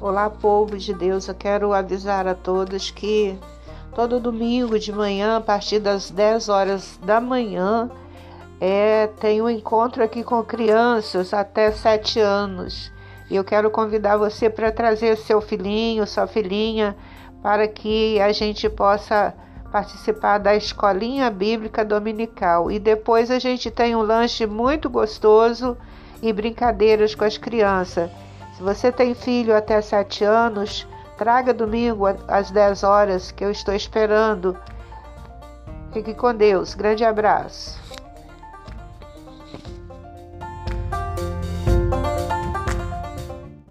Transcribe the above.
Olá, povo de Deus. Eu quero avisar a todos que todo domingo de manhã, a partir das 10 horas da manhã, é, tem um encontro aqui com crianças até 7 anos. E eu quero convidar você para trazer seu filhinho, sua filhinha, para que a gente possa participar da escolinha bíblica dominical. E depois a gente tem um lanche muito gostoso e brincadeiras com as crianças. Se você tem filho até 7 anos, traga domingo às 10 horas que eu estou esperando. Fique com Deus. Grande abraço.